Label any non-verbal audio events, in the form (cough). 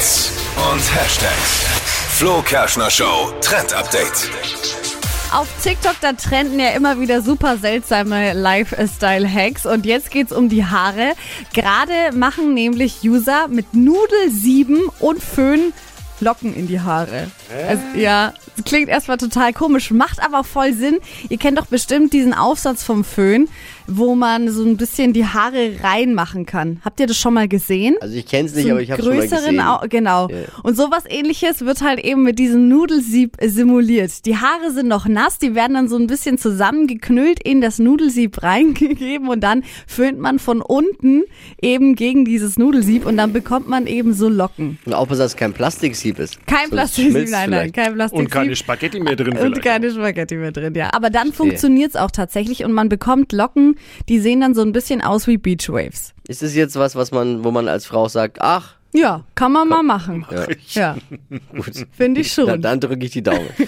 Hits und Hashtags. Flo Kerschner Show Trend Update. Auf TikTok, da trenden ja immer wieder super seltsame Lifestyle-Hacks. Und jetzt geht's um die Haare. Gerade machen nämlich User mit Nudelsieben und Föhn Locken in die Haare. Also, ja, klingt erstmal total komisch, macht aber voll Sinn. Ihr kennt doch bestimmt diesen Aufsatz vom Föhn, wo man so ein bisschen die Haare reinmachen kann. Habt ihr das schon mal gesehen? Also ich kenne es nicht, so aber ich habe schon mal gesehen. Au genau. Ja. Und sowas ähnliches wird halt eben mit diesem Nudelsieb simuliert. Die Haare sind noch nass, die werden dann so ein bisschen zusammengeknüllt in das Nudelsieb reingegeben und dann föhnt man von unten eben gegen dieses Nudelsieb und dann bekommt man eben so Locken. Und aufpassen, dass es kein Plastiksieb ist. Kein Sonst Plastiksieb, nein, nein, vielleicht. kein Plastiksieb. Und keine Spaghetti mehr drin Und vielleicht. keine Spaghetti mehr drin, ja. Aber dann funktioniert's auch tatsächlich und man bekommt Locken, die sehen dann so ein bisschen aus wie Beachwaves. Ist es jetzt was, was man, wo man als Frau sagt, ach, Ja, kann man mal machen. ja, Ja, (laughs) gut, finde ich schon. dann drücke ich die Daumen. (laughs)